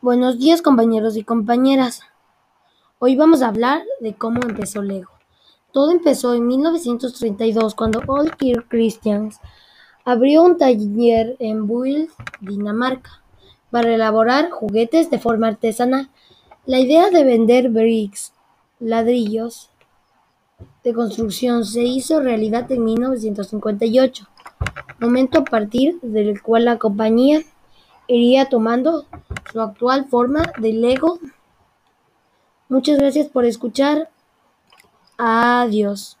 Buenos días compañeros y compañeras. Hoy vamos a hablar de cómo empezó Lego. Todo empezó en 1932 cuando Ole Kirk Christians abrió un taller en Buil, Dinamarca, para elaborar juguetes de forma artesanal. La idea de vender bricks, ladrillos de construcción, se hizo realidad en 1958, momento a partir del cual la compañía iría tomando su actual forma de Lego. Muchas gracias por escuchar. Adiós.